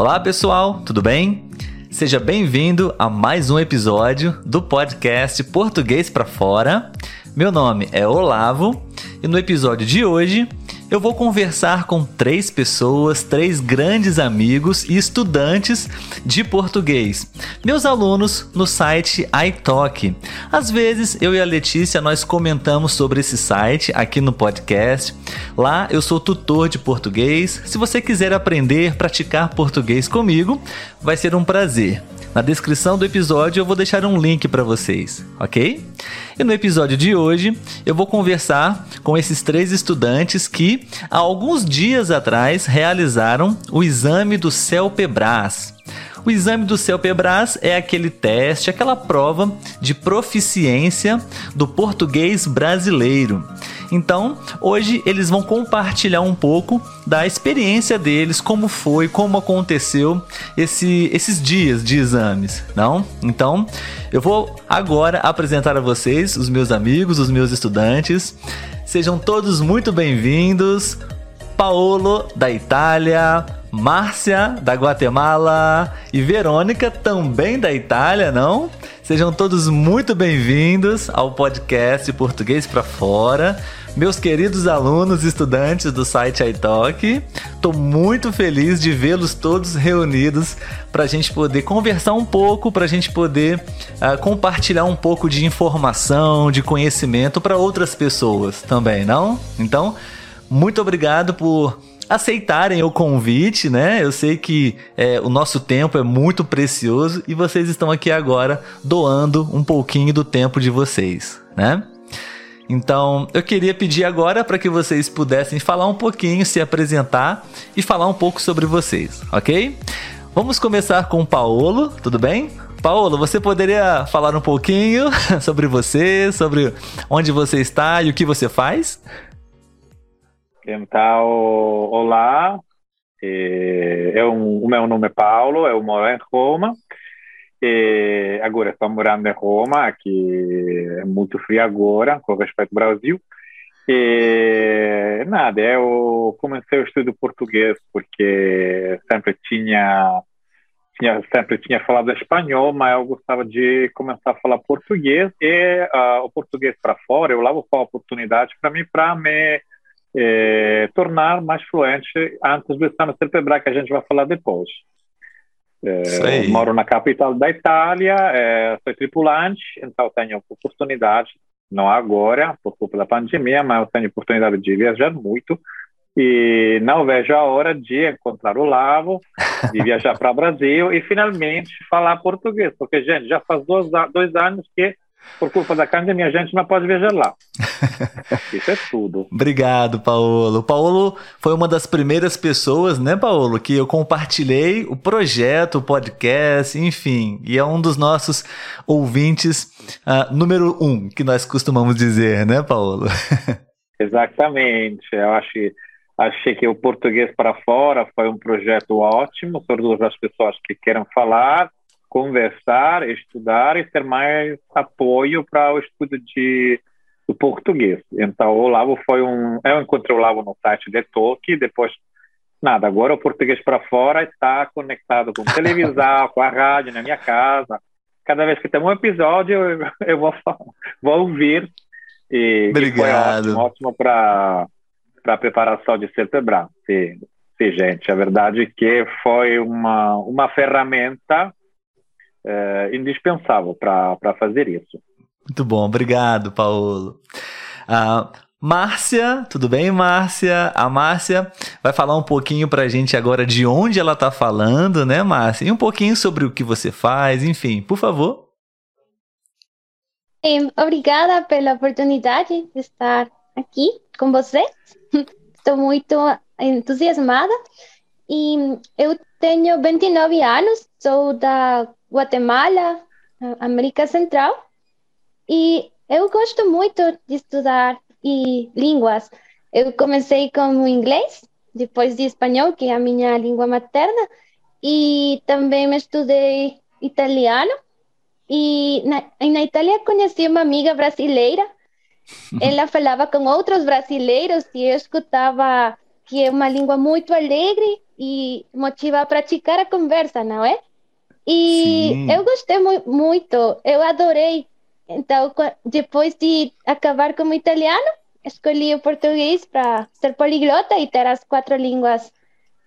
Olá pessoal, tudo bem? Seja bem-vindo a mais um episódio do podcast Português para Fora. Meu nome é Olavo e no episódio de hoje eu vou conversar com três pessoas, três grandes amigos e estudantes de português, meus alunos no site iTalk. Às vezes eu e a Letícia nós comentamos sobre esse site aqui no podcast. Lá eu sou tutor de português. Se você quiser aprender, praticar português comigo, vai ser um prazer. Na descrição do episódio eu vou deixar um link para vocês, ok? E no episódio de hoje eu vou conversar com esses três estudantes que há alguns dias atrás realizaram o exame do CELPEBRAS. O exame do CELPEBRAS é aquele teste, aquela prova de proficiência do português brasileiro. Então, hoje eles vão compartilhar um pouco da experiência deles, como foi, como aconteceu esse, esses dias de exames, não? Então, eu vou agora apresentar a vocês os meus amigos, os meus estudantes. Sejam todos muito bem-vindos. Paolo da Itália, Márcia da Guatemala e Verônica também da Itália, não? Sejam todos muito bem-vindos ao podcast Português para Fora meus queridos alunos e estudantes do site iTalk. Estou muito feliz de vê-los todos reunidos para a gente poder conversar um pouco, para a gente poder uh, compartilhar um pouco de informação, de conhecimento para outras pessoas também, não? Então, muito obrigado por aceitarem o convite, né? Eu sei que é, o nosso tempo é muito precioso e vocês estão aqui agora doando um pouquinho do tempo de vocês, né? Então, eu queria pedir agora para que vocês pudessem falar um pouquinho, se apresentar e falar um pouco sobre vocês, ok? Vamos começar com o Paolo, tudo bem? Paolo, você poderia falar um pouquinho sobre você, sobre onde você está e o que você faz? Então, olá, eu, o meu nome é Paulo, eu moro em Roma e agora estou morando em Roma, aqui é muito frio agora, com respeito ao Brasil. E nada, eu comecei o estudo português porque sempre tinha, tinha sempre tinha falado espanhol, mas eu gostava de começar a falar português e uh, o português para fora, eu levo a oportunidade para mim para me eh, tornar mais fluente antes do exame cerebral que a gente vai falar depois. É, moro na capital da Itália, é, sou tripulante, então tenho oportunidade, não agora, por culpa da pandemia, mas eu tenho oportunidade de viajar muito. E não vejo a hora de encontrar o Lavo, de viajar para o Brasil e finalmente falar português, porque, gente, já faz dois, dois anos que por culpa da pandemia, a gente não pode viajar lá. Isso é tudo. Obrigado, Paulo. Paulo foi uma das primeiras pessoas, né, Paulo, que eu compartilhei o projeto, o podcast, enfim, e é um dos nossos ouvintes uh, número um, que nós costumamos dizer, né, Paulo? Exatamente. Eu acho achei que o português para fora foi um projeto ótimo, todas as pessoas que querem falar conversar, estudar e ter mais apoio para o estudo de do português. Então, o Lavo foi um. Eu encontrei o Lavo no site de Tolkien, depois. Nada, agora o português para fora está conectado com televisão, com a rádio, na minha casa. Cada vez que tem um episódio, eu, eu vou, vou ouvir. E, Obrigado. E foi ótimo, ótimo para a preparação de Certebran. Sim, sim, gente. A verdade é que foi uma, uma ferramenta é, indispensável para fazer isso. Muito bom, obrigado, Paulo. Uh, Márcia, tudo bem, Márcia? A Márcia vai falar um pouquinho para a gente agora de onde ela está falando, né, Márcia? E um pouquinho sobre o que você faz, enfim, por favor. Obrigada pela oportunidade de estar aqui com você. Estou muito entusiasmada e eu tenho 29 anos, sou da Guatemala, América Central, e eu gosto muito de estudar e línguas. Eu comecei com o inglês, depois de espanhol, que é a minha língua materna, e também estudei italiano. E na, na Itália conheci uma amiga brasileira. Ela falava com outros brasileiros e eu escutava que é uma língua muito alegre e motiva a praticar a conversa, não é? E Sim. eu gostei mu muito, eu adorei. Então, depois de acabar com o italiano, escolhi o português para ser poliglota e ter as quatro línguas.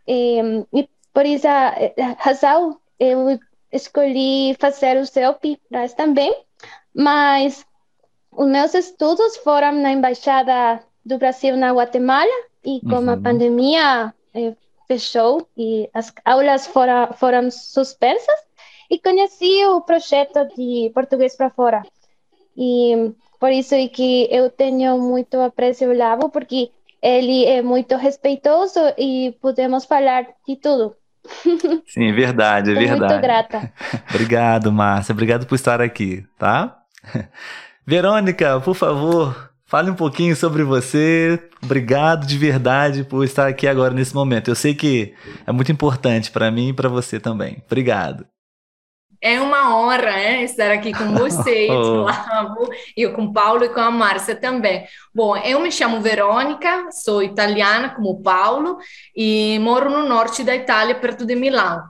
E, e por essa razão, eu escolhi fazer o CELP também, mas os meus estudos foram na Embaixada do Brasil na Guatemala e com uhum. a pandemia eh, fechou e as aulas foram, foram suspensas e conheci o projeto de português para fora. E por isso é que eu tenho muito apreço ao Lavo, porque ele é muito respeitoso e podemos falar de tudo. Sim, é verdade, é verdade. Muito grata. Obrigado, Márcia. Obrigado por estar aqui, tá? Verônica, por favor, fale um pouquinho sobre você. Obrigado de verdade por estar aqui agora nesse momento. Eu sei que é muito importante para mim e para você também. Obrigado. É uma honra né, estar aqui com você, Flávio, e com o Paulo e com a Márcia também. Bom, eu me chamo Verônica, sou italiana como o Paulo e moro no norte da Itália, perto de Milão.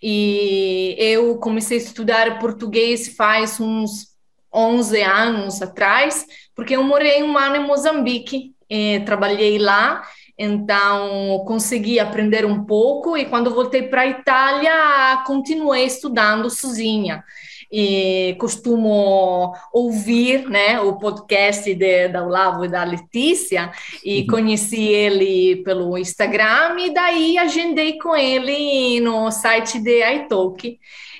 E eu comecei a estudar português faz uns 11 anos atrás, porque eu morei um ano em Moçambique, trabalhei lá então, consegui aprender um pouco e quando voltei para a Itália, continuei estudando sozinha. E costumo ouvir né, o podcast de, da Olavo e da Letícia e conheci ele pelo Instagram e daí agendei com ele no site de iTalk.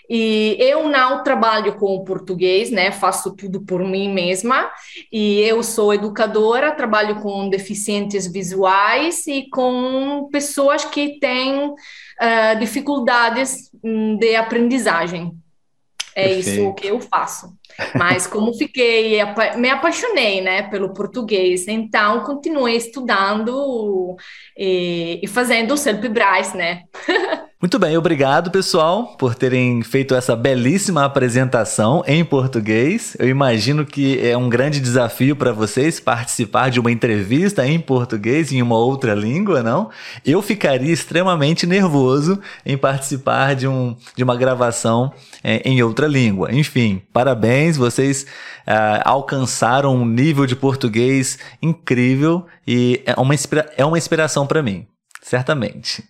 E eu não trabalho com português, né? Faço tudo por mim mesma. E eu sou educadora, trabalho com deficientes visuais e com pessoas que têm uh, dificuldades hum, de aprendizagem. É Perfeito. isso que eu faço. Mas como fiquei, me apaixonei, né, pelo português, então continuei estudando e, e fazendo o Selp Braz, né? Muito bem, obrigado pessoal por terem feito essa belíssima apresentação em português. Eu imagino que é um grande desafio para vocês participar de uma entrevista em português em uma outra língua, não? Eu ficaria extremamente nervoso em participar de, um, de uma gravação é, em outra língua. Enfim, parabéns, vocês uh, alcançaram um nível de português incrível e é uma, inspira é uma inspiração para mim, certamente.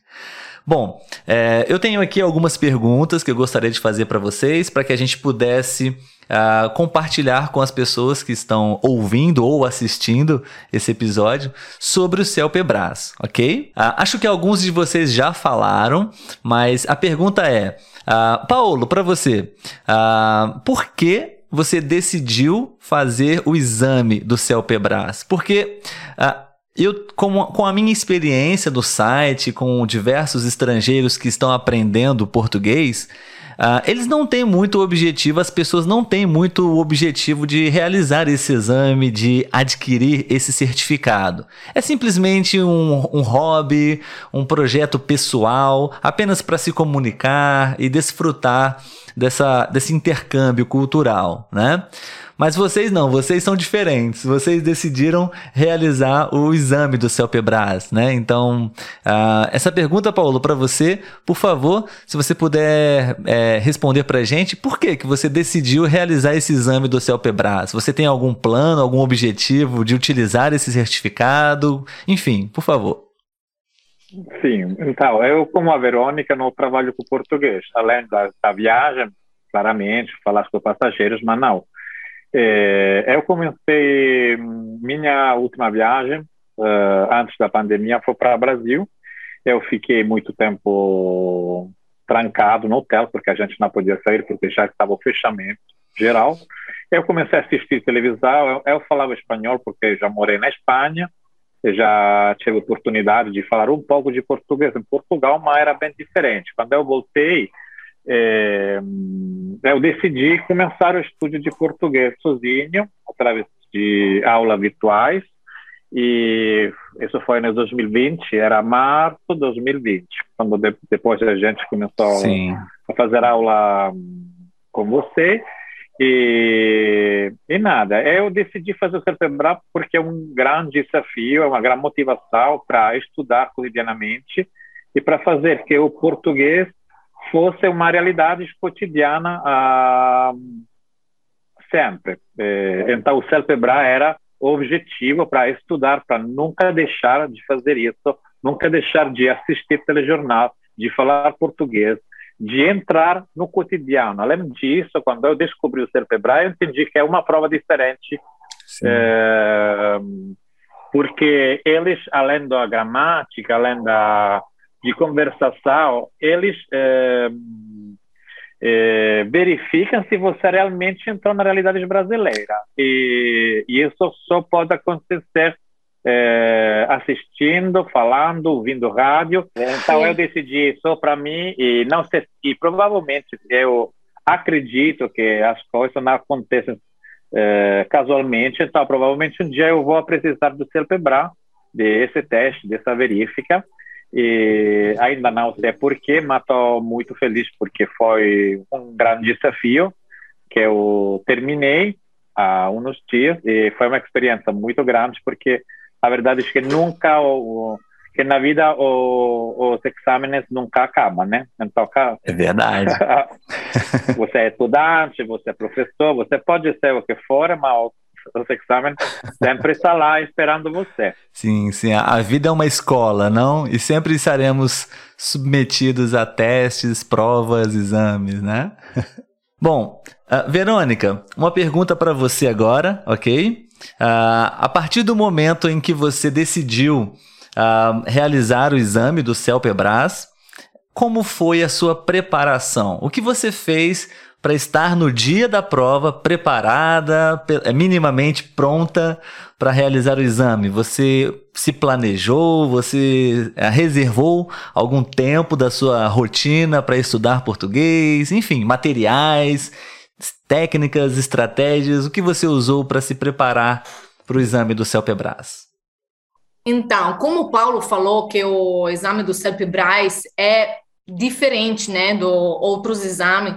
Bom, é, eu tenho aqui algumas perguntas que eu gostaria de fazer para vocês, para que a gente pudesse uh, compartilhar com as pessoas que estão ouvindo ou assistindo esse episódio sobre o CELPEBRAS, ok? Uh, acho que alguns de vocês já falaram, mas a pergunta é, uh, Paulo, para você, por que você decidiu fazer o exame do CELPEBRAS? Porque eu, com, com a minha experiência do site, com diversos estrangeiros que estão aprendendo português, Uh, eles não têm muito objetivo, as pessoas não têm muito objetivo de realizar esse exame, de adquirir esse certificado. É simplesmente um, um hobby, um projeto pessoal, apenas para se comunicar e desfrutar dessa, desse intercâmbio cultural, né? Mas vocês não, vocês são diferentes. Vocês decidiram realizar o exame do CELPEBRAS, né? Então, uh, essa pergunta, Paulo, para você, por favor, se você puder é, responder para gente, por que, que você decidiu realizar esse exame do CELPEBRAS? Você tem algum plano, algum objetivo de utilizar esse certificado? Enfim, por favor. Sim, então, eu como a Verônica não trabalho com português, além da, da viagem, claramente, falar com passageiros, mas não. É, eu comecei minha última viagem uh, antes da pandemia foi para o Brasil. Eu fiquei muito tempo trancado no hotel porque a gente não podia sair porque já estava o fechamento geral. Eu comecei a assistir televisão. Eu, eu falava espanhol porque já morei na Espanha. Já tive oportunidade de falar um pouco de português em Portugal, mas era bem diferente. Quando eu voltei, é, eu decidi começar o estudo de português sozinho, através de aulas virtuais, e isso foi em 2020, era março de 2020, quando de, depois a gente começou Sim. a fazer aula com você. E, e nada, eu decidi fazer o CERPEBRA porque é um grande desafio, é uma grande motivação para estudar cotidianamente e para fazer que o português fosse uma realidade cotidiana ah, sempre. Eh, então, o CELPEBRA era objetivo para estudar, para nunca deixar de fazer isso, nunca deixar de assistir telejornal, de falar português, de entrar no cotidiano. Além disso, quando eu descobri o CELPEBRA, eu entendi que é uma prova diferente, é, porque eles, além da gramática, além da de conversação, eles é, é, verificam se você realmente entrou na realidade brasileira. E, e isso só pode acontecer é, assistindo, falando, ouvindo rádio. Então Sim. eu decidi só para mim e não sei e provavelmente eu acredito que as coisas não acontecem é, casualmente. Então provavelmente um dia eu vou precisar do CELPEBRA, desse teste, dessa verifica. E ainda não sei porquê, mas estou muito feliz porque foi um grande desafio que eu terminei há uns dias e foi uma experiência muito grande porque a verdade é que nunca o, que na vida o, os exames nunca acabam, né? Então, é verdade. você é estudante, você é professor, você pode ser o que for, mas os exames sempre está lá esperando você. Sim, sim. A vida é uma escola, não? E sempre estaremos submetidos a testes, provas, exames, né? Bom, uh, Verônica, uma pergunta para você agora, ok? Uh, a partir do momento em que você decidiu uh, realizar o exame do CELPEBRAS, como foi a sua preparação? O que você fez para estar no dia da prova preparada, é, minimamente pronta para realizar o exame? Você se planejou? Você é, reservou algum tempo da sua rotina para estudar português? Enfim, materiais, técnicas, estratégias? O que você usou para se preparar para o exame do CELPEBRAS? Então, como o Paulo falou que o exame do CELPEBRAS é diferente, né, do outros exames,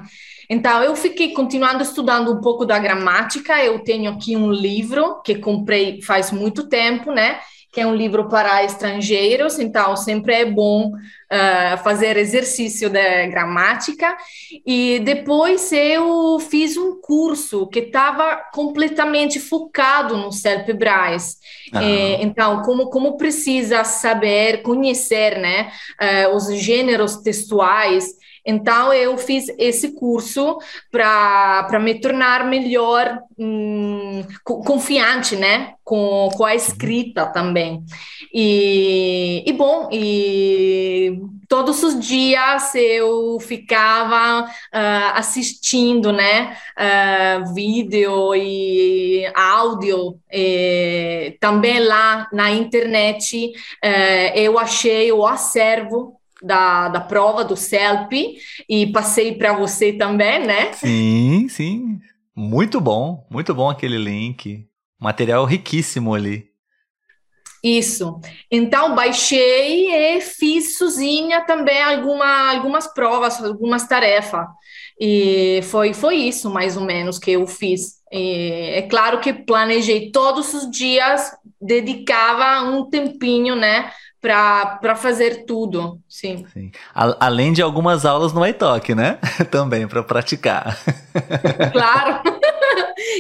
então, eu fiquei continuando estudando um pouco da gramática. Eu tenho aqui um livro que comprei faz muito tempo, né? Que é um livro para estrangeiros, então sempre é bom uh, fazer exercício de gramática. E depois eu fiz um curso que estava completamente focado no CELPE-BRAS. Ah. É, então, como, como precisa saber, conhecer né, uh, os gêneros textuais, então, eu fiz esse curso para me tornar melhor, hum, confiante, né? Com, com a escrita também. E, e, bom, e todos os dias eu ficava uh, assistindo, né? Uh, vídeo e áudio. E, também lá na internet uh, eu achei o acervo da, da prova do CELP e passei para você também, né? Sim, sim. Muito bom, muito bom aquele link. Material riquíssimo ali. Isso. Então, baixei e fiz sozinha também alguma, algumas provas, algumas tarefas. E foi, foi isso, mais ou menos, que eu fiz. E é claro que planejei todos os dias, dedicava um tempinho, né, para fazer tudo, sim. sim. além de algumas aulas no iTalk, né? Também para praticar. Claro.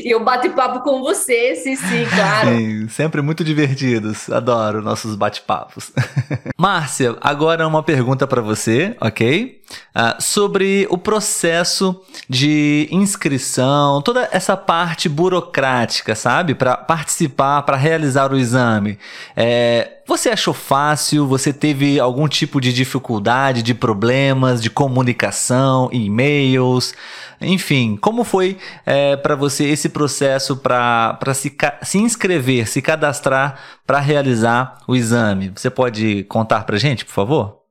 e eu bate-papo com você, sim, claro. Sim, sempre muito divertidos. Adoro nossos bate-papos. Márcia, agora uma pergunta para você, ok? Uh, sobre o processo de inscrição, toda essa parte burocrática, sabe? Para participar, para realizar o exame. É, você achou fácil? Você teve algum tipo de dificuldade, de problemas, de comunicação, e-mails? Enfim, como foi é, para você esse processo para se, se inscrever, se cadastrar para realizar o exame? Você pode contar para gente, por favor?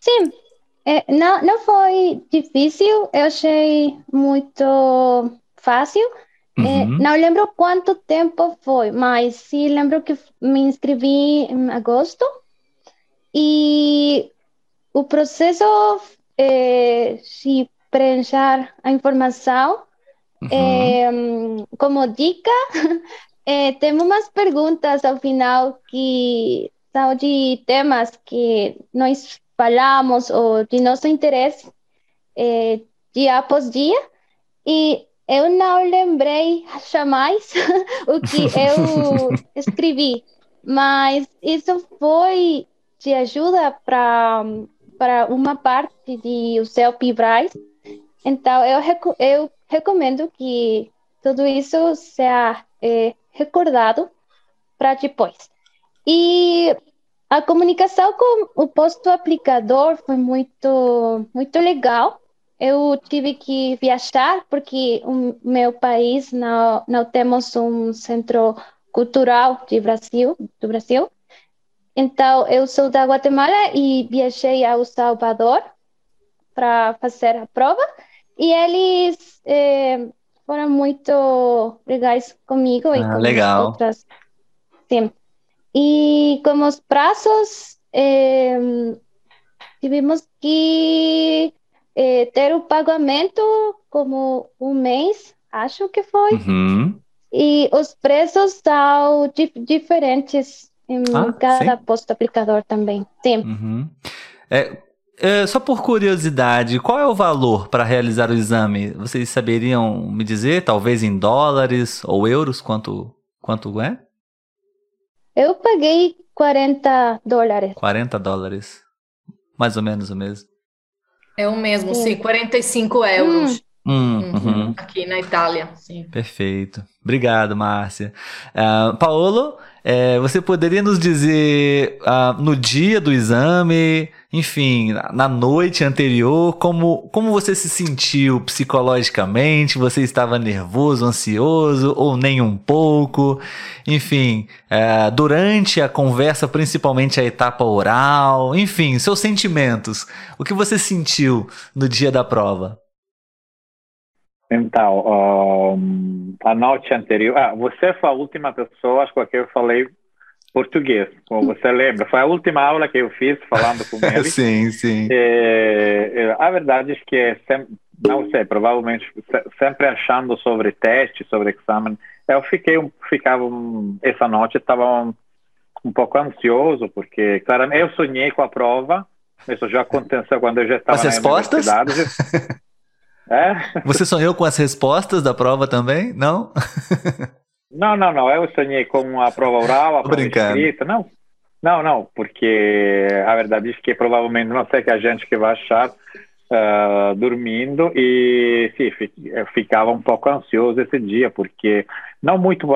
Sim, é, não, não foi difícil, eu achei muito fácil. É, uhum. não lembro quanto tempo foi, mas sim lembro que me inscrevi em agosto e o processo é, se preencher a informação. Uhum. É, como dica, é, tem umas perguntas ao final que são de temas que nós falamos ou de nosso interesse é, dia após dia e eu não lembrei jamais o que eu escrevi, mas isso foi de ajuda para para uma parte de o seu Pibrais. Então eu eu recomendo que tudo isso seja é, recordado para depois. E a comunicação com o posto aplicador foi muito muito legal eu tive que viajar porque o meu país não, não temos um centro cultural de Brasil, do Brasil. Então, eu sou da Guatemala e viajei ao Salvador para fazer a prova. E eles eh, foram muito legais comigo ah, e com legal. outras. Sim. E como os prazos, eh, tivemos que eh, ter o pagamento como um mês, acho que foi. Uhum. E os preços são di diferentes em Ah, cada sim. posto aplicador também. Sim. Uhum. É, é, só por curiosidade, qual é o valor para realizar o exame? Vocês saberiam me dizer, talvez em dólares ou euros, quanto, quanto é? Eu paguei 40 dólares. 40 dólares. Mais ou menos o mesmo. É o mesmo, Sim. sim, 45 euros Hum, Uhum. uhum. aqui na Itália, sim. Perfeito. Obrigado, Márcia. Ah, Paolo, eh, você poderia nos dizer ah, no dia do exame, enfim, na noite anterior, como, como você se sentiu psicologicamente? Você estava nervoso, ansioso ou nem um pouco? Enfim, eh, durante a conversa, principalmente a etapa oral, enfim, seus sentimentos. O que você sentiu no dia da prova? Então, um, a noite anterior. Ah, você foi a última pessoa com a que eu falei português, como você lembra. Foi a última aula que eu fiz falando com ele. sim, sim. É, é, a verdade é que, é sem- não sei, provavelmente se- sempre achando sobre teste, sobre exame, eu fiquei, um- ficava essa noite estava um, um pouco ansioso porque, claramente, eu sonhei com a prova. Isso já aconteceu quando eu já estava As na respostas? universidade. É? Você sonhou com as respostas da prova também? Não? Não, não, não. Eu sonhei com a prova oral, a Tô prova brincando. escrita. Não, não, não, porque a verdade é que provavelmente não sei que a gente que vai achar ah, dormindo e sim, eu ficava um pouco ansioso esse dia, porque não muito,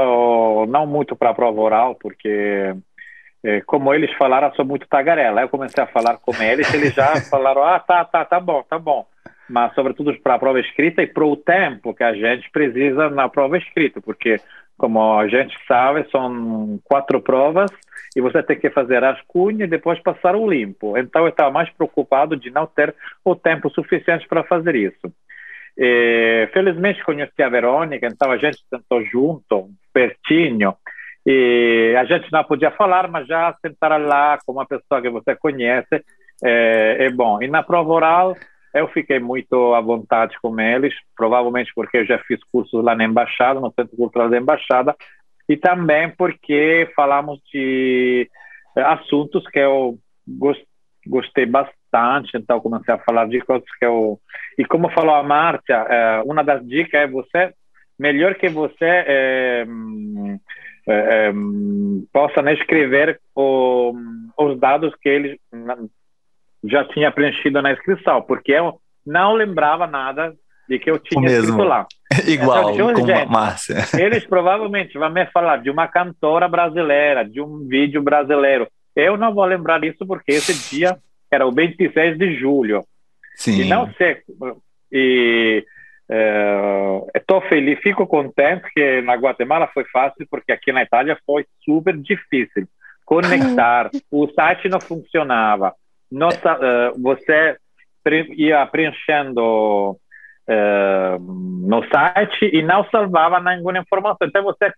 não muito para a prova oral, porque eh, como eles falaram, eu sou muito tagarela. Aí eu comecei a falar com eles, eles já falaram, ah, tá, tá, tá bom, tá bom. Mas sobretudo para a prova escrita e para o tempo que a gente precisa na prova escrita, porque como a gente sabe, são quatro provas e você tem que fazer as cunhas e depois passar o limpo. Então eu estava mais preocupado de não ter o tempo suficiente para fazer isso. E, felizmente conheci a Verônica, então a gente sentou junto, pertinho, e a gente não podia falar, mas já sentar lá com uma pessoa que você conhece é, é bom. E na prova oral eu fiquei muito à vontade com eles, provavelmente porque eu já fiz cursos lá na embaixada, no Centro Cultural da Embaixada, e também porque falamos de eh, assuntos que eu gos- gostei bastante, então comecei a falar de coisas que eu... E como falou a Márcia, eh, uma das dicas é você, melhor que você eh, hum, possa escrever o- os dados que eles já tinha preenchido na inscrição, porque eu não lembrava nada de que eu tinha escrito lá. Igual Então, com gente, Márcia. Eles provavelmente vão me falar de uma cantora brasileira, de um vídeo brasileiro. Eu não vou lembrar disso porque esse dia era o 26 de julho. Sim. E não sei. E estou feliz, fico contente que na Guatemala foi fácil, porque aqui na Itália foi super difícil conectar. o site não funcionava. Nossa, eh, você pre- ia preenchendo eh, no site e não salvava nenhuma informação. Então você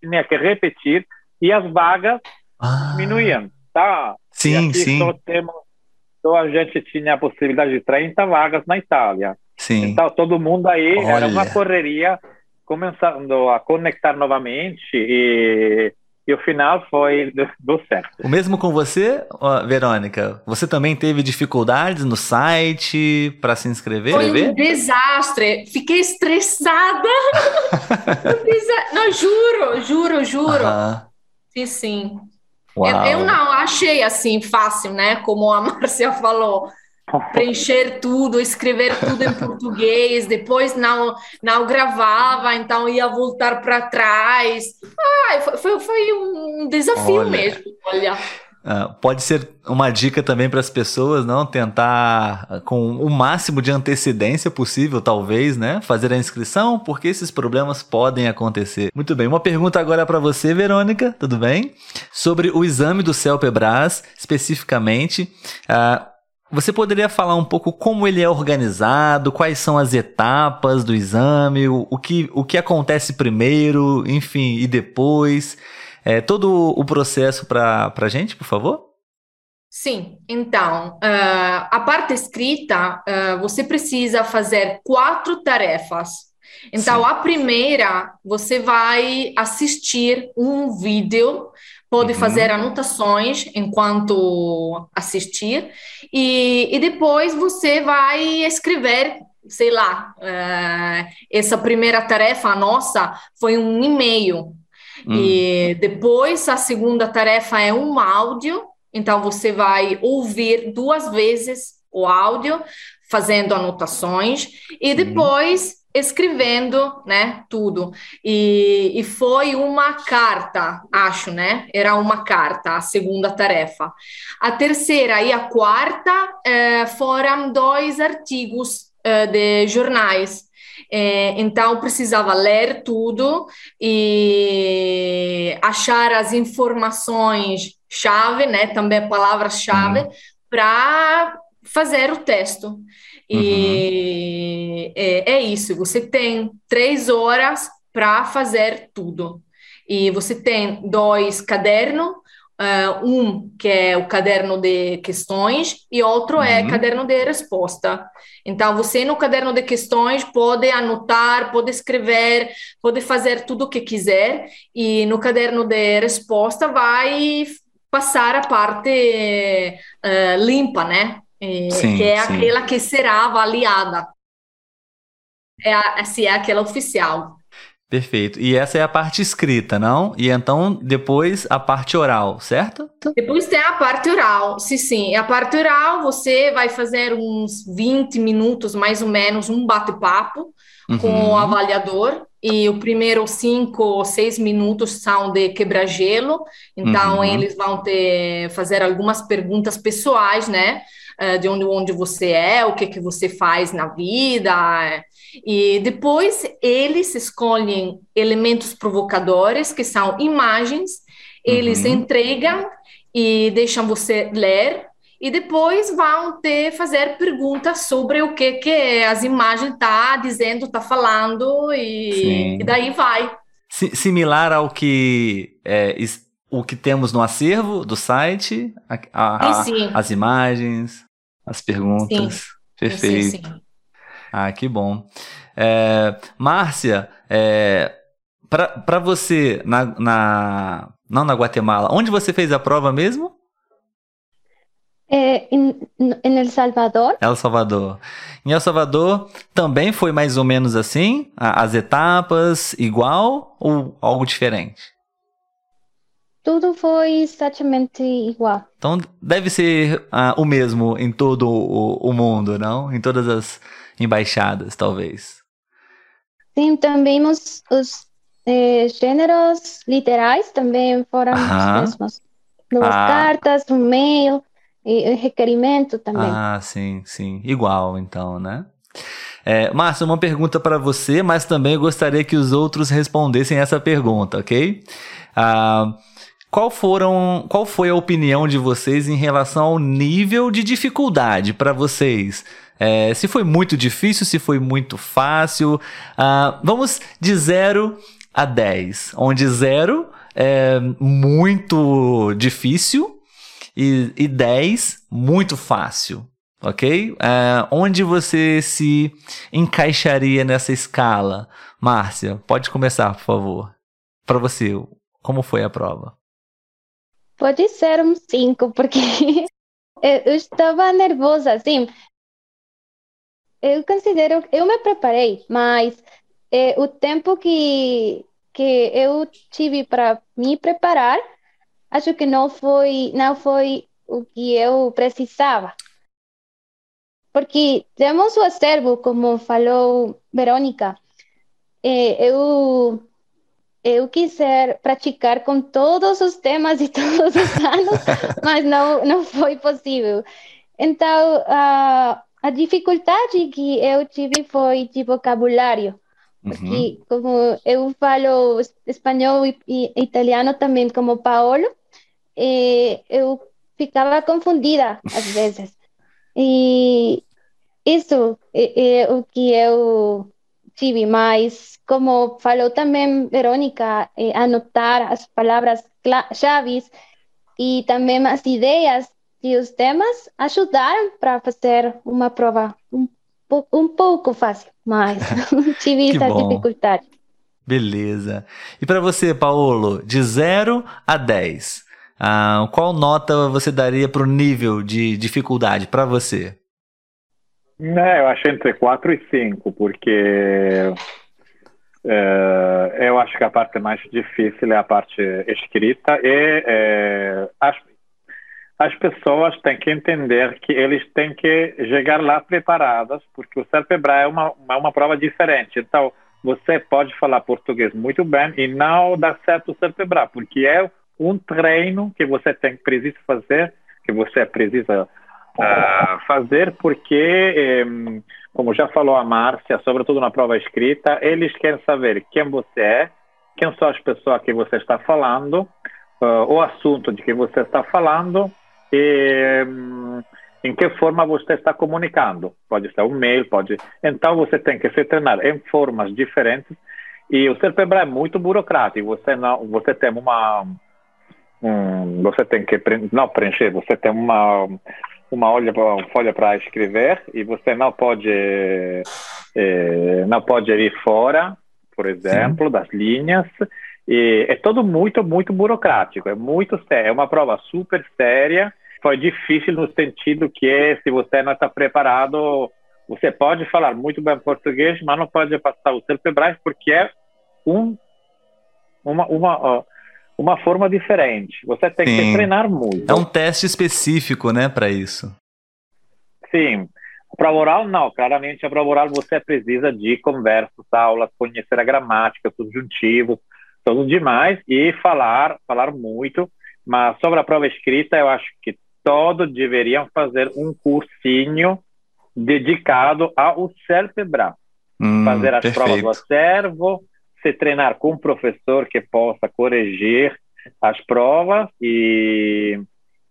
tinha que repetir e as vagas Ah, diminuíam. Tá? Sim, sim, Só, temos, só a gente tinha a possibilidade de 30 vagas na Itália. sim. Então, todo mundo aí era uma Olha. correria, começando a conectar novamente e e o final foi do certo. O mesmo com você, Verônica? Você também teve dificuldades no site para se inscrever? Foi um desastre. Fiquei estressada. não, juro, juro, juro. Sim, sim. Eu, eu, não achei assim fácil, né? Como a Márcia falou preencher tudo, escrever tudo em português, depois não, não gravava, então ia voltar para trás. Ah, foi, foi um desafio olha, mesmo, olha. Uh, pode ser uma dica também para as pessoas, não? Tentar com o máximo de antecedência possível, talvez, né? Fazer a inscrição, porque esses problemas podem acontecer. Muito bem, uma pergunta agora para você, Verônica, tudo bem? Sobre o exame do CELPEBRAS, especificamente. Uh, você poderia falar um pouco como ele é organizado, quais são as etapas do exame, o, o que, o que acontece primeiro, enfim, e depois? É, todo o processo para a gente, por favor? Sim, então, uh, a parte escrita, uh, você precisa fazer quatro tarefas. Então, Sim. a primeira, você vai assistir um vídeo pode uhum. fazer anotações enquanto assistir e, e depois você vai escrever sei lá uh, essa primeira tarefa nossa foi um e-mail. Uhum. e depois a segunda tarefa é um áudio. Então você vai ouvir duas vezes o áudio fazendo anotações. E depois escrevendo, né, tudo. E, e foi uma carta, acho, né? Era uma carta, a segunda tarefa. A terceira e a quarta eh, foram dois artigos eh, de jornais. Eh, então precisava ler tudo e achar as informações chave, né? Também palavras-chave uhum. para fazer o texto. E uhum. é, é isso, você tem três horas para fazer tudo. E você tem dois cadernos, uh, um que é o caderno de questões e outro é uhum. é caderno de resposta. Então, você no caderno de questões pode anotar, pode escrever, pode fazer tudo o que quiser, e no caderno de resposta vai passar a parte uh, limpa, né? É, sim, que é sim. aquela que será avaliada. É, a, assim, é aquela oficial. Perfeito. E essa é a parte escrita, não? E então depois a parte oral, certo? Depois tem a parte oral. Sim, sim. A parte oral você vai fazer uns 20 minutos, mais ou menos, um bate-papo uhum. com o avaliador. E o primeiro cinco ou seis minutos são de quebra-gelo. Então uhum. eles vão ter fazer algumas perguntas pessoais, né? Uh, de onde, onde você é, o que, que você faz na vida. E depois eles escolhem elementos provocadores, que são imagens, eles uhum. entregam e deixam você ler e depois vão ter fazer perguntas sobre o que que as imagens tá dizendo, tá falando e, e daí vai. Similar ao que é, o que temos no acervo do site, a, a, sim, sim. as imagens, as perguntas. Sim. Perfeito. Sim, ah, que bom. É, Márcia, é, para você, na, na, não na Guatemala, onde você fez a prova mesmo? É, em, em El Salvador. El Salvador. Em El Salvador também foi mais ou menos assim? As etapas igual ou algo diferente? Tudo foi exatamente igual. Então deve ser uh, o mesmo em todo o, o, mundo, não? Em todas as embaixadas, talvez. Sim, também os, os eh, gêneros literais também foram os mesmos. Duas ah. cartas, um e-mail e requerimento também. Ah, sim, sim. Igual, então, né? É, Márcio, uma pergunta para você, mas também gostaria que os outros respondessem essa pergunta, ok? Ah, qual, foram, qual foi a opinião de vocês em relação ao nível de dificuldade para vocês? É, se foi muito difícil, se foi muito fácil. Uh, vamos de 0 a 10, onde 0 é muito difícil e, e 10 muito fácil, ok? Uh, onde você se encaixaria nessa escala? Márcia, pode começar, por favor. Para você, Como foi a prova? Pode ser um 5, porque eu estava nervosa, assim. Eu considero, eu me preparei, mas é, o tempo que, que eu tive para me preparar, acho que não foi, não foi o que eu precisava. Porque temos o acervo, como falou Verônica, é, eu eu quiser praticar com todos os temas e todos os anos, mas não não foi possível. Então a a dificuldade que eu tive foi de vocabulário, porque uhum. como eu falo espanhol e, e, italiano também como Paolo, eu ficava confundida às vezes. E isso é, é o que eu tive, mas como falou também Verônica, é, anotar as palavras-chave e também as ideias e os temas ajudaram para fazer uma prova um, um pouco fácil, mas tive essa bom. dificuldade. Beleza. E para você, Paulo, de 0 a 10, ah, qual nota você daria para o nível de dificuldade para você? É, eu acho entre 4 e 5, porque é, eu acho que a parte mais difícil é a parte escrita e é, as, as pessoas têm que entender que eles têm que chegar lá preparadas, porque o CERPEBRA é uma, uma, uma prova diferente. Então, você pode falar português muito bem e não dá certo o CERPEBRA, porque é um treino que você tem precisa fazer, que você precisa uh, fazer, porque, um, como já falou a Márcia, sobretudo na prova escrita, eles querem saber quem você é, quem são as pessoas que você está falando, uh, o assunto de que você está falando e um, em que forma você está comunicando. Pode ser um mail, pode. Então você tem que se treinar em formas diferentes. E o CERPEBRA é muito burocrático. Você não, você tem uma, um, você tem que não preencher. Você tem uma uma olha folha para escrever e você não pode é, não pode ir fora, por exemplo, Sim. das linhas. E é tudo muito muito burocrático. É muito sério. É uma prova super séria foi difícil no sentido que se você não está preparado, você pode falar muito bem português, mas não pode passar o CERPEBRAE porque é um, uma, uma, uma forma diferente. Você tem Sim. que treinar muito. É um teste específico, né, para isso. Sim. Para oral, não. Claramente, para oral você precisa de conversas, aulas, conhecer a gramática, subjuntivos, tudo demais e falar, falar muito. Mas sobre a prova escrita, eu acho que todos deveriam fazer um cursinho dedicado ao CERPEBRA. Hum, fazer as perfeito. provas do acervo, se treinar com um professor que possa corrigir as provas e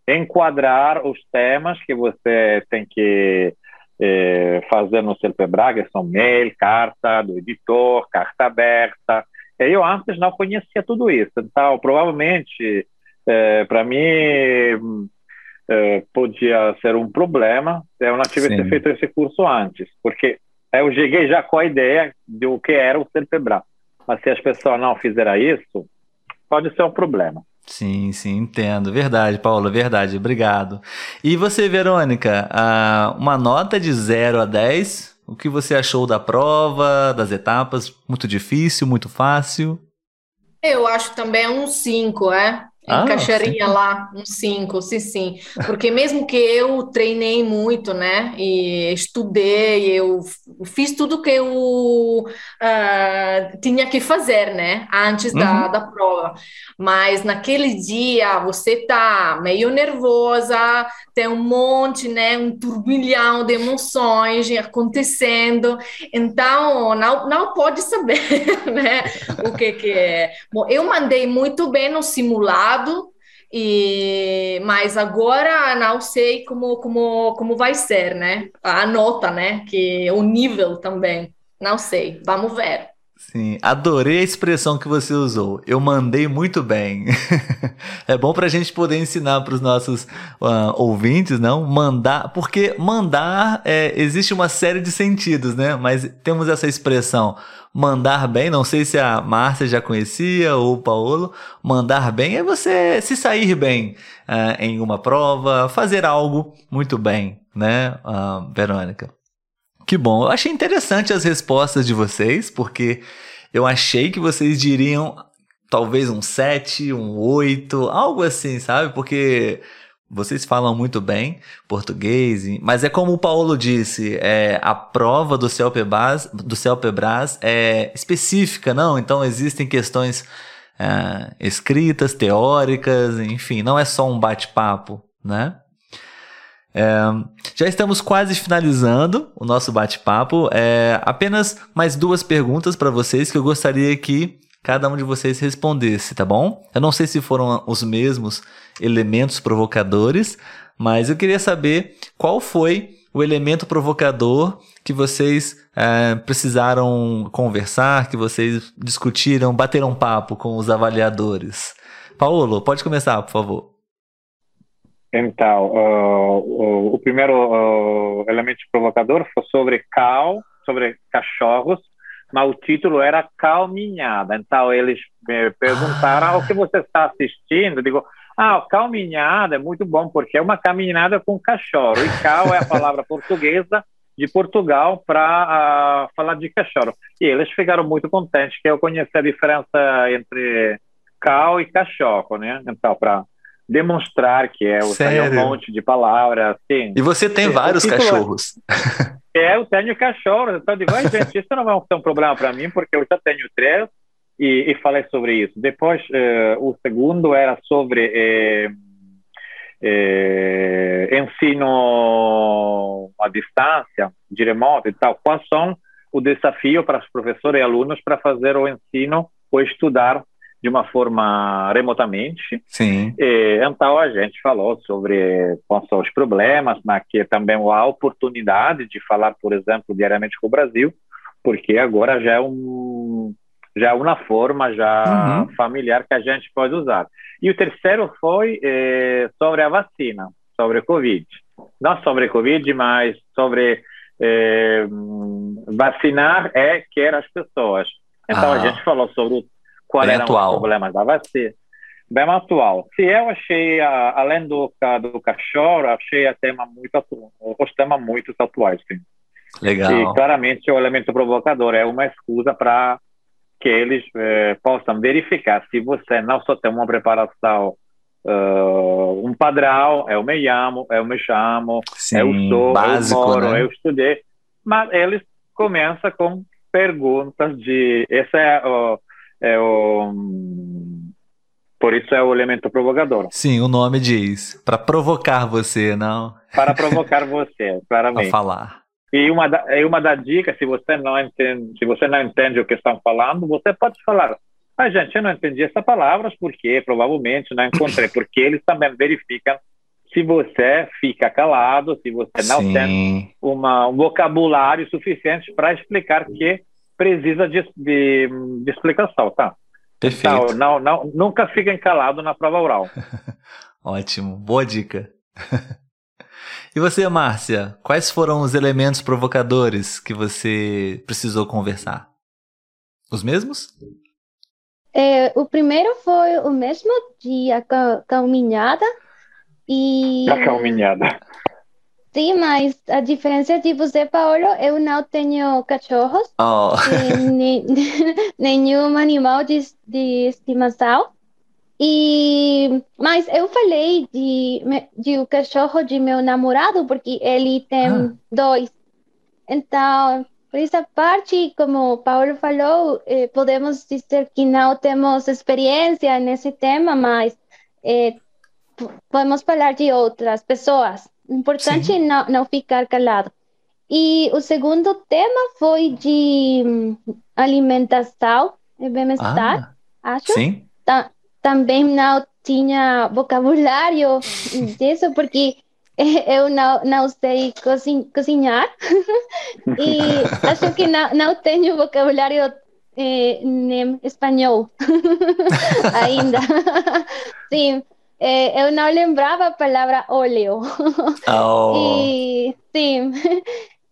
enquadrar os temas que você tem que eh, fazer no CERPEBRA, que são mail, carta do editor, carta aberta. Eu antes não conhecia tudo isso, então provavelmente eh, para mim é, podia ser um problema se eu não tivesse Sim. feito esse curso antes, porque eu cheguei já com a ideia do que era o CERPEBRA. Mas se as pessoas não fizeram isso, pode ser um problema. Sim, sim, entendo. Verdade, Paulo, verdade. Obrigado. E você, Verônica, uma nota de 0 a 10, o que você achou da prova, das etapas? Muito difícil, muito fácil? Eu acho também um 5, é? Ah, Encaixaria sim. lá um 5, sim, sim. Porque mesmo que eu treinei muito, né, e estudei, eu fiz tudo que eu uh, tinha que fazer, né, antes uhum. da, da prova. Mas naquele dia você tá meio nervosa, tem um monte, né, um turbilhão de emoções acontecendo, então não, não pode saber, né, o que que é. Bom, eu mandei muito bem no simulado, e mas agora não sei como como como vai ser, né? A nota, né? Que o nível também, não sei. Vamos ver. Sim, adorei a expressão que você usou. Eu mandei muito bem. é bom para a gente poder ensinar para os nossos uh, ouvintes, não? Mandar, porque mandar é, existe uma série de sentidos, né? Mas temos essa expressão mandar bem. Não sei se a Márcia já conhecia ou o Paulo. Mandar bem é você se sair bem uh, em uma prova, fazer algo muito bem, né, uh, Verônica? Que bom. Eu achei interessante as respostas de vocês, porque eu achei que vocês diriam talvez um 7, um 8, algo assim, sabe? Porque vocês falam muito bem português, mas é como o Paulo disse, é, a prova do CELPEBRAS, do CELPEBRAS é específica, não? Então existem questões é, escritas, teóricas, enfim, não é só um bate-papo, né? É, já estamos quase finalizando o nosso bate-papo. É, apenas mais duas perguntas para vocês que eu gostaria que cada um de vocês respondesse, tá bom? Eu não sei se foram os mesmos elementos provocadores, mas eu queria saber qual foi o elemento provocador que vocês é, precisaram conversar, que vocês discutiram, bateram papo com os avaliadores. Paulo, pode começar, por favor. Então, uh, o, primeiro uh, elemento provocador foi sobre cal, sobre cachorros, mas o título era Calminhada. Então, eles me perguntaram ah. o que você está assistindo. Eu digo, ah, calminhada é muito bom, porque é uma caminhada com cachorro. E cal é a palavra portuguesa de Portugal para uh, ah, falar de cachorro. E eles ficaram muito contentes que eu conheci a diferença entre cal e cachorro, né? Então, para demonstrar que é um monte de palavras. Assim. E você tem é, vários cachorros. É, eu tenho cachorros. Então, digo, gente, isso não vai ser um problema para mim, porque eu já tenho três e, e falei sobre isso. Depois, uh, o segundo era sobre eh, eh, ensino à distância, de remoto e tal. Quais são o desafio para os professores e alunos para fazer o ensino ou estudar de uma forma remotamente. Sim. E, então a gente falou sobre quais são os problemas, mas que também há oportunidade de falar, por exemplo, diariamente com o Brasil, porque agora já é um já é uma forma já uhum. familiar que a gente pode usar. E o terceiro foi eh, sobre a vacina, sobre a Covid. Não sobre a Covid, mas sobre eh, vacinar é quer as pessoas. Então ah. a gente falou sobre o qual bem atual. os problemas da vacina. Bem atual. Se eu achei, além do, do cachorro, achei a tema muito atual, os temas muito atuais, sim. Legal. E claramente o elemento provocador é uma excusa para que eles eh, possam verificar se você não só tem uma preparação, uh, um padrão, eu me amo, eu me chamo, Sim, eu sou, básico, eu moro, né? eu estudei, mas eles começam com perguntas de, esse é o é o por isso é o elemento provocador. Sim, o nome diz. Para provocar você, não? Para provocar você, claramente. Para falar. E uma da, uma da dica, se você não entende, se você não entende o que estão falando, você pode falar. Ah, gente, eu não entendi essa palavra porque provavelmente não encontrei, porque eles também verificam se você fica calado, se você não Sim. tem uma, um vocabulário suficiente para explicar que precisa de, de, de explicação, tá? Perfeito. Então, não, não, nunca fiquem calados na prova oral. Ótimo, boa dica. e você, Márcia, quais foram os elementos provocadores que você precisou conversar? Os mesmos? É, o primeiro foi o mesmo dia, a caminhada. E... A caminhada. Sim, mas a diferença de você, Paulo, eu não tenho cachorros, oh. nem, nenhum animal de, de estimação. E, mas eu falei de, de o cachorro de meu namorado, porque ele tem ah. dois. Então, por essa parte, como o Paulo falou, eh, podemos dizer que não temos experiência nesse tema, mas eh, podemos falar de outras pessoas. Importante não, não ficar calado. E o segundo tema foi de hum, alimentação e bem-estar, ah, acho. Sim. Ta também não tinha vocabulário disso, porque eu não, não sei cozinhar e acho que não, não tenho vocabulário é, em espanhol ainda. Sim, é, eu não lembrava a palavra óleo. Oh. E, sim.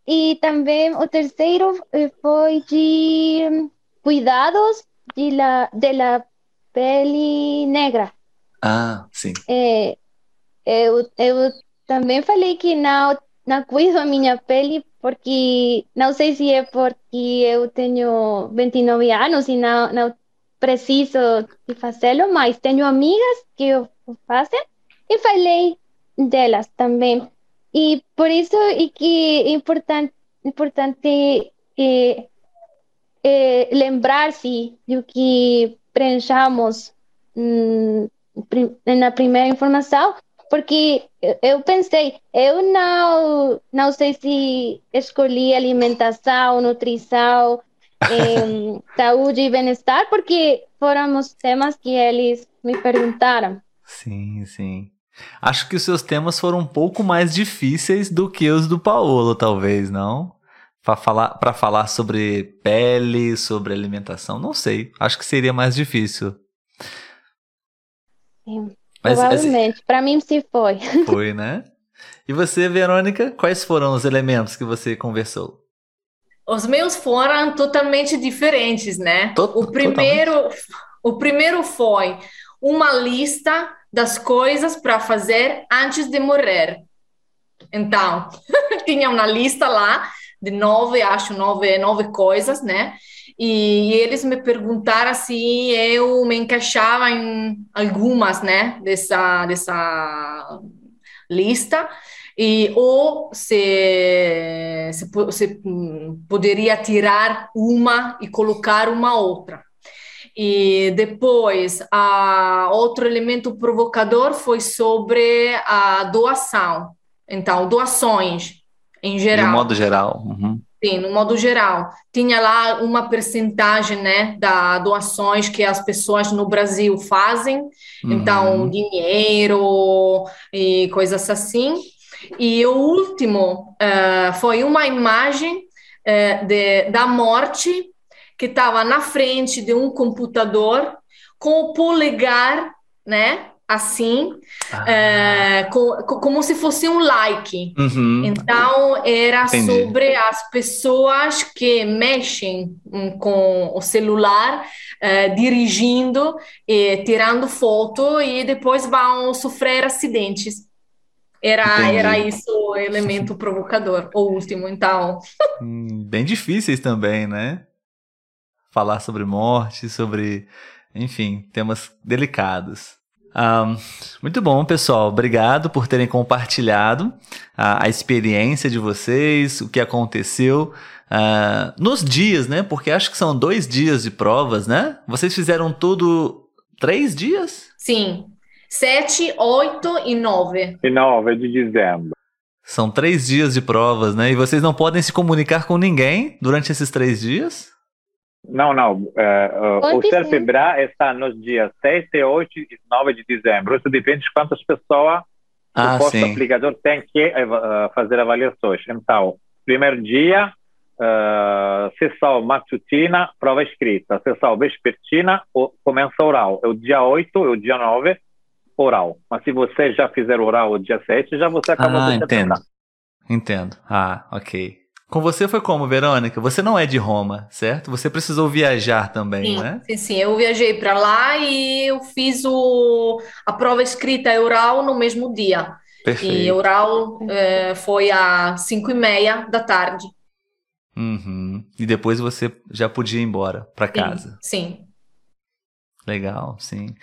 E também o terceiro eh, foi de cuidados de la, de la pele negra. Ah, sim. É, eu, eu também falei que não, não cuido a minha pele porque não sei se é porque eu tenho 29 anos e não, não preciso de fazê-lo, mas tenho amigas que o fazem e falei delas também. E por isso é que é importante, importante é, é, lembrar-se do que preenchamos hum, na primeira informação, porque eu pensei, eu não, não sei se escolhi alimentação, nutrição, saúde e bem-estar, porque foram os temas que eles me perguntaram. Sim, sim. Acho que os seus temas foram um pouco mais difíceis do que os do Paulo, talvez, não? Para falar, falar sobre pele, sobre alimentação, não sei. Acho que seria mais difícil. Sim. Mas, Provavelmente. Assim, Para mim, se foi. Foi, né? E você, Verônica, quais foram os elementos que você conversou? Os meus foram totalmente diferentes, né? Tot o primeiro, totalmente. o primeiro foi uma lista das coisas para fazer antes de morrer. Então, tinha uma lista lá de nove, acho nove, nove coisas, né? E, eles me perguntaram se eu me encaixava em algumas, né, dessa, dessa lista, e, ou se, se, se poderia tirar uma e colocar uma outra. E depois, a, outro elemento provocador foi sobre a doação. Então, doações em geral. De modo geral. Uhum. Sim, no modo geral. Tinha lá uma percentagem, né, da doações que as pessoas no Brasil fazem, uhum. então dinheiro e coisas assim. E o último uh, foi uma imagem uh, de, da morte que estava na frente de um computador com o polegar, né, assim, ah. é, co, como se fosse um like. Uhum. Então, era Entendi. sobre as pessoas que mexem com o celular, dirigindo, e tirando foto e depois vão sofrer acidentes. Era, era isso o elemento provocador, o último, então. Hum, bem difíceis também, né? Falar sobre morte, sobre, enfim, temas delicados. Um, muito bom, pessoal. Obrigado por terem compartilhado a, a experiência de vocês, o que aconteceu uh, nos dias, né? Porque acho que são dois dias de provas, né? Vocês fizeram tudo três dias? Sim. Sete, oito e nove. E nove de dezembro. São três dias de provas, né? E vocês não podem se comunicar com ninguém durante esses três dias? Não, não. Uh, uh, o CERPEBRA está nos dias 6, 8 e 9 de dezembro. Isso depende de quantas pessoas ah, o posto aplicador tem que uh, fazer avaliações. Então, primeiro dia, uh, sessão matutina, prova escrita. Sessão vespertina, começa oral. É o dia 8 e o dia 9, oral. Mas se você já fizer oral o dia 7, já você acabou ah, de entendo. Entendo. Ah, ok. Com você foi como, Verônica? Você não é de Roma, certo? Você precisou viajar também, sim, né? Sim, sim. Eu viajei para lá e eu fiz o, a prova escrita e oral no mesmo dia. Perfeito. E oral é, foi às 5 e meia da tarde. Uhum. E depois você já podia ir embora para casa. Sim, sim. Legal, sim.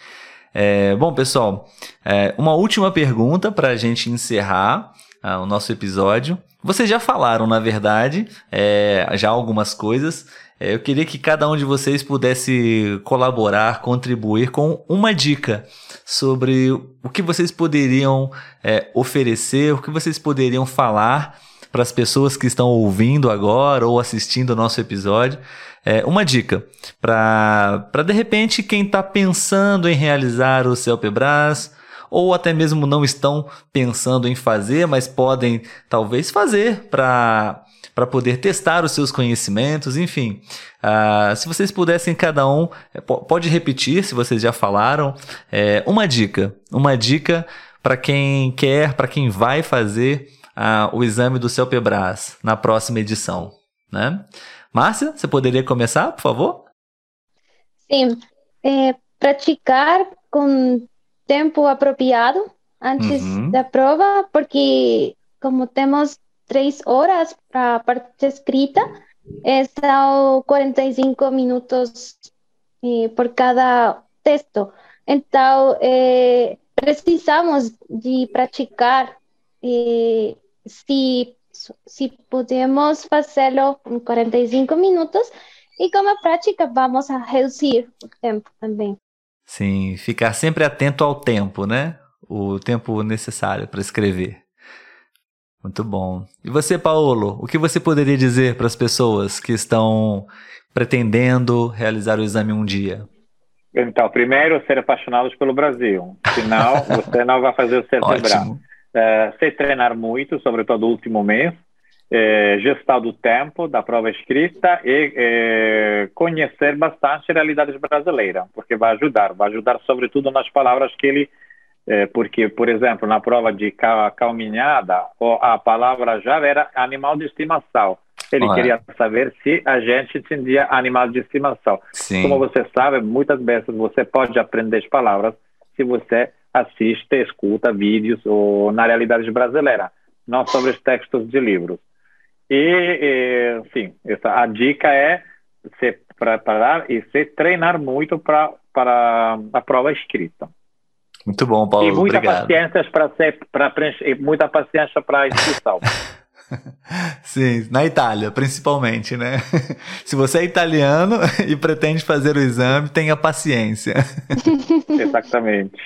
É, bom, pessoal, é, uma última pergunta para a gente encerrar uh, o nosso episódio. Vocês já falaram, na verdade, é, já algumas coisas. É, eu queria que cada um de vocês pudesse colaborar, contribuir com uma dica sobre o que vocês poderiam é, oferecer, o que vocês poderiam falar para as pessoas que estão ouvindo agora ou assistindo o nosso episódio. É, uma dica para, de repente, quem está pensando em realizar o CELPEBRAS ou até mesmo não estão pensando em fazer, mas podem talvez fazer para para poder testar os seus conhecimentos, enfim. Uh, se vocês pudessem cada um, é, pode repetir se vocês já falaram, é, uma dica, uma dica para quem quer, para quem vai fazer uh, o exame do CELPEBRAS na próxima edição, né? Márcia, você poderia começar, por favor? Sim, é, praticar com tempo apropriado antes uhum. da prova, porque como temos três horas para a parte escrita, são 45 minutos eh, por cada texto. Então, eh, precisamos de praticar eh, se, se podemos fazê-lo em 45 minutos e com a prática vamos a reduzir o tempo também. Sim, ficar sempre atento ao tempo, né? O tempo necessário para escrever. Muito bom. E você, Paulo, o que você poderia dizer para as pessoas que estão pretendendo realizar o exame um dia? Então, primeiro, ser apaixonados pelo Brasil. Senão, você não vai fazer o certebrar. Uh, eh, se treinar muito, sobretudo no último mês, eh, gestar do tempo da prova escrita e eh, conhecer bastante a realidade brasileira, porque vai ajudar, vai ajudar sobretudo nas palavras que ele é, porque, por exemplo, na prova de calminhada, a palavra-chave era animal de estimação. Ele queria saber se a gente entendia animal de estimação. Sim. Como você sabe, muitas vezes você pode aprender as palavras se você assiste, escuta vídeos ou na realidade brasileira, não sobre os textos de livros. E, e sim, essa, a dica é se preparar e se treinar muito pra, para a prova escrita. Muito bom, Paulo. E muita obrigado. paciência para ser, para preencher, muita paciência para a inscrição. Sim, na Itália, principalmente, né? Se você é italiano e pretende fazer o exame, tenha paciência. Exatamente.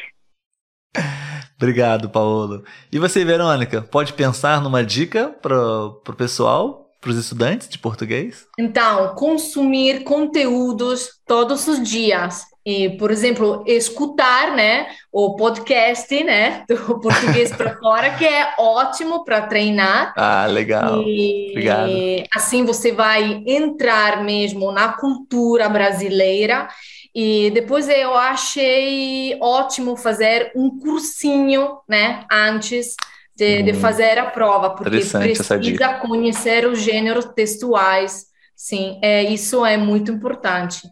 Obrigado, Paulo. E você, Verônica, pode pensar numa dica para o pessoal, para os estudantes de português? Então, consumir conteúdos todos os dias. E, por exemplo, escutar, né, o podcast, né, do português para fora, que é ótimo para treinar. Ah, legal. E, Obrigado. Assim você vai entrar mesmo na cultura brasileira. E depois eu achei ótimo fazer um cursinho, né, antes de, hum, de fazer a prova, porque precisa conhecer os gêneros textuais. Sim, é, isso é muito importante.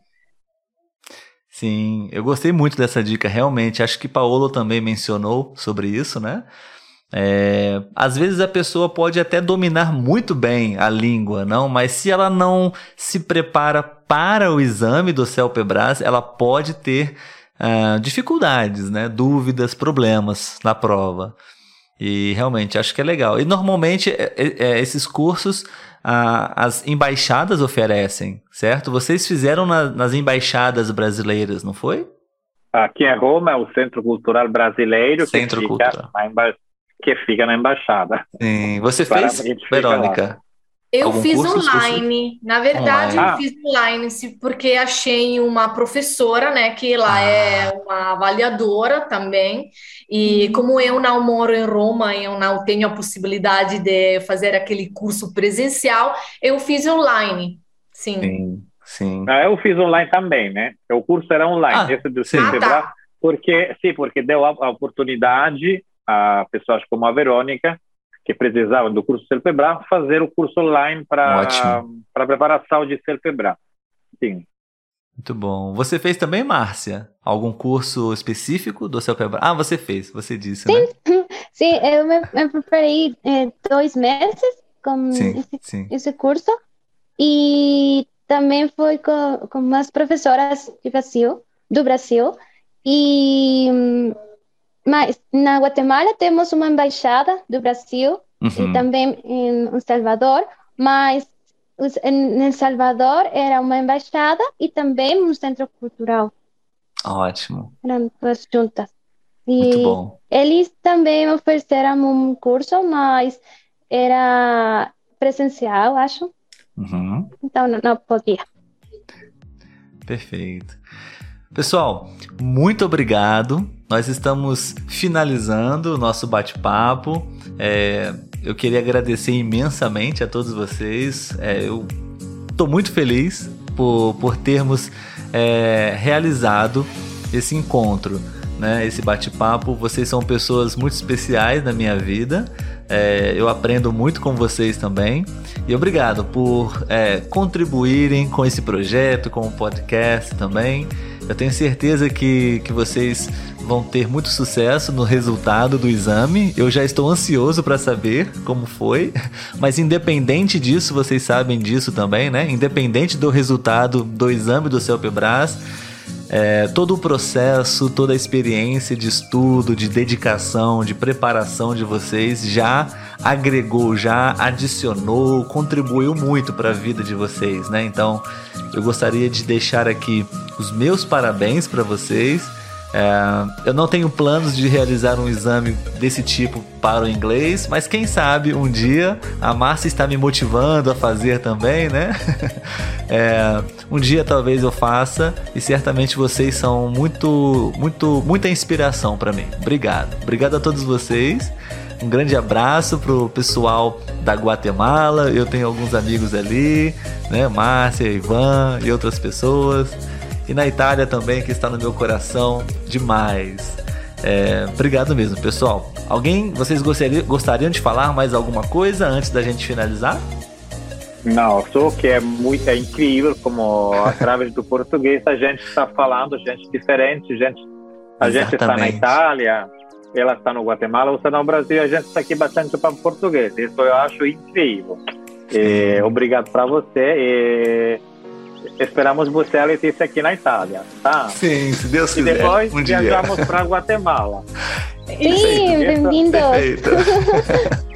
Sim, eu gostei muito dessa dica, realmente. Acho que Paolo também mencionou sobre isso, né? É, às vezes a pessoa pode até dominar muito bem a língua, não, mas se ela não se prepara para o exame do CELPEBRAS, ela pode ter uh, dificuldades, né? Dúvidas, problemas na prova. E realmente acho que é legal. E normalmente é, é, é esses cursos a, as embaixadas oferecem, certo? Vocês fizeram na, nas embaixadas brasileiras, não foi? Aqui em Roma é o Centro Cultural Brasileiro Centro Cultural. Emba... que fica na embaixada. Sim. Você fez, Verônica? Eu fiz online, na verdade online. eu fiz online porque achei uma professora, né, que ela ah. é uma avaliadora também, e como eu não moro em Roma, eu não tenho a possibilidade de fazer aquele curso presencial, eu fiz online, sim. Sim, sim. Ah, eu fiz online também, né, o curso era online, ah, esse do sim. Ah, tá. porque, sim, porque deu a, a oportunidade a pessoas como a Verônica, que precisavam do curso CELPEBRA, fazer o curso online para para preparação de CELPEBRA. Sim. Muito bom. Você fez também, Márcia? Algum curso específico do CELPEBRA? Ah, você fez, você disse, sim. né? Sim, eu me, me preparei é, dois meses com sim, esse, sim. esse, curso e também foi com, com umas professoras de Brasil, do Brasil e mas na Guatemala temos uma embaixada do Brasil uhum. e também em Salvador, mas em El Salvador era uma embaixada e também um centro cultural. Ótimo. Eram duas juntas. E Muito bom. Eles também ofereceram um curso, mas era presencial, acho. Uhum. Então não, não podia. Perfeito. Pessoal, muito obrigado nós estamos finalizando o nosso bate-papo. É, eu queria agradecer imensamente a todos vocês. É, eu estou muito feliz por, por termos é, realizado esse encontro, né? esse bate-papo. Vocês são pessoas muito especiais na minha vida. É, eu aprendo muito com vocês também. E obrigado por é, contribuírem com esse projeto, com o podcast também. Eu tenho certeza que, que vocês vão ter muito sucesso no resultado do exame. Eu já estou ansioso para saber como foi, mas independente disso, vocês sabem disso também, né? Independente do resultado do exame do CELPEBRAS, é, todo o processo, toda a experiência de estudo, de dedicação, de preparação de vocês já agregou, já adicionou, contribuiu muito para a vida de vocês, né? Então, eu gostaria de deixar aqui os meus parabéns para vocês. É, eu não tenho planos de realizar um exame desse tipo para o inglês, mas quem sabe um dia a Márcia está me motivando a fazer também, né? É, um dia talvez eu faça e certamente vocês são muito, muito, muita inspiração para mim. Obrigado, obrigado a todos vocês. Um grande abraço pro pessoal da Guatemala. Eu tenho alguns amigos ali, né? Márcia, Ivan e outras pessoas. E na Itália também, que está no meu coração demais. É, obrigado mesmo, pessoal. Alguém, vocês gostariam, gostariam de falar mais alguma coisa antes da gente finalizar? Não, só que é muito é incrível como através do português a gente está falando, gente diferente, gente, a Exatamente. gente está na Itália, ela está no Guatemala, você está no Brasil, a gente está aqui bastante para português. Isso eu acho incrível. E, obrigado para você e esperamos você, a Letícia, aqui na Itália, tá? Sim, se Deus quiser. E depois um viajamos para Guatemala. Sim, bem-vindos.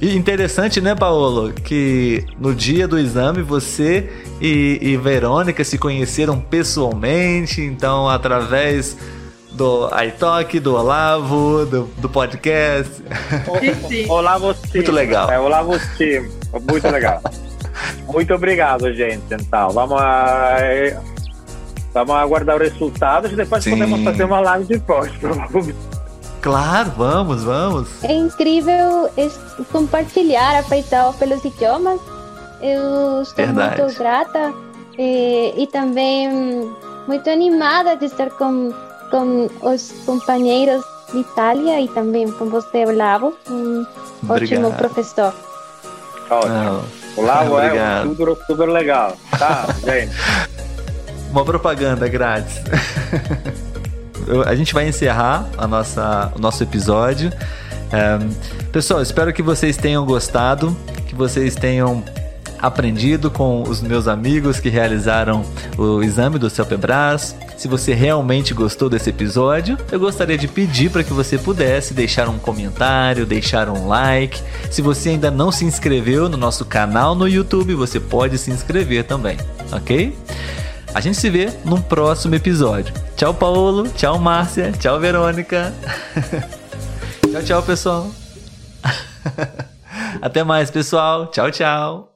E interessante, né, Paolo, que no dia do exame você e, e Verônica se conheceram pessoalmente, então através do iTalk, do Olavo, do, do podcast. O, Olavo Team. Muito legal. É, Olavo Team. Muito legal. Muito obrigado, gente. Então, vamos a, vamos aguardar os resultados e depois Sim. podemos fazer uma live depois, Claro, vamos, vamos. É incrível compartilhar, afeitado pelos idiomas. Eu estou Verdade. muito grata e, e também muito animada de estar com com os companheiros de Itália e também com você, Olavo, um Obrigado. ótimo professor. Ótimo. Olavo é super, super legal, tá, gente? Uma propaganda grátis. a gente vai encerrar a nossa, o nosso episódio. É, pessoal, espero que vocês tenham gostado, que vocês tenham aprendido com os meus amigos que realizaram o exame do CELPEBRAS. Se você realmente gostou desse episódio, eu gostaria de pedir para que você pudesse deixar um comentário, deixar um like. Se você ainda não se inscreveu no nosso canal no YouTube, você pode se inscrever também, ok? A gente se vê num próximo episódio. Tchau, Paulo. Tchau, Márcia. Tchau, Verônica. tchau, tchau, pessoal. Até mais, pessoal. Tchau, tchau.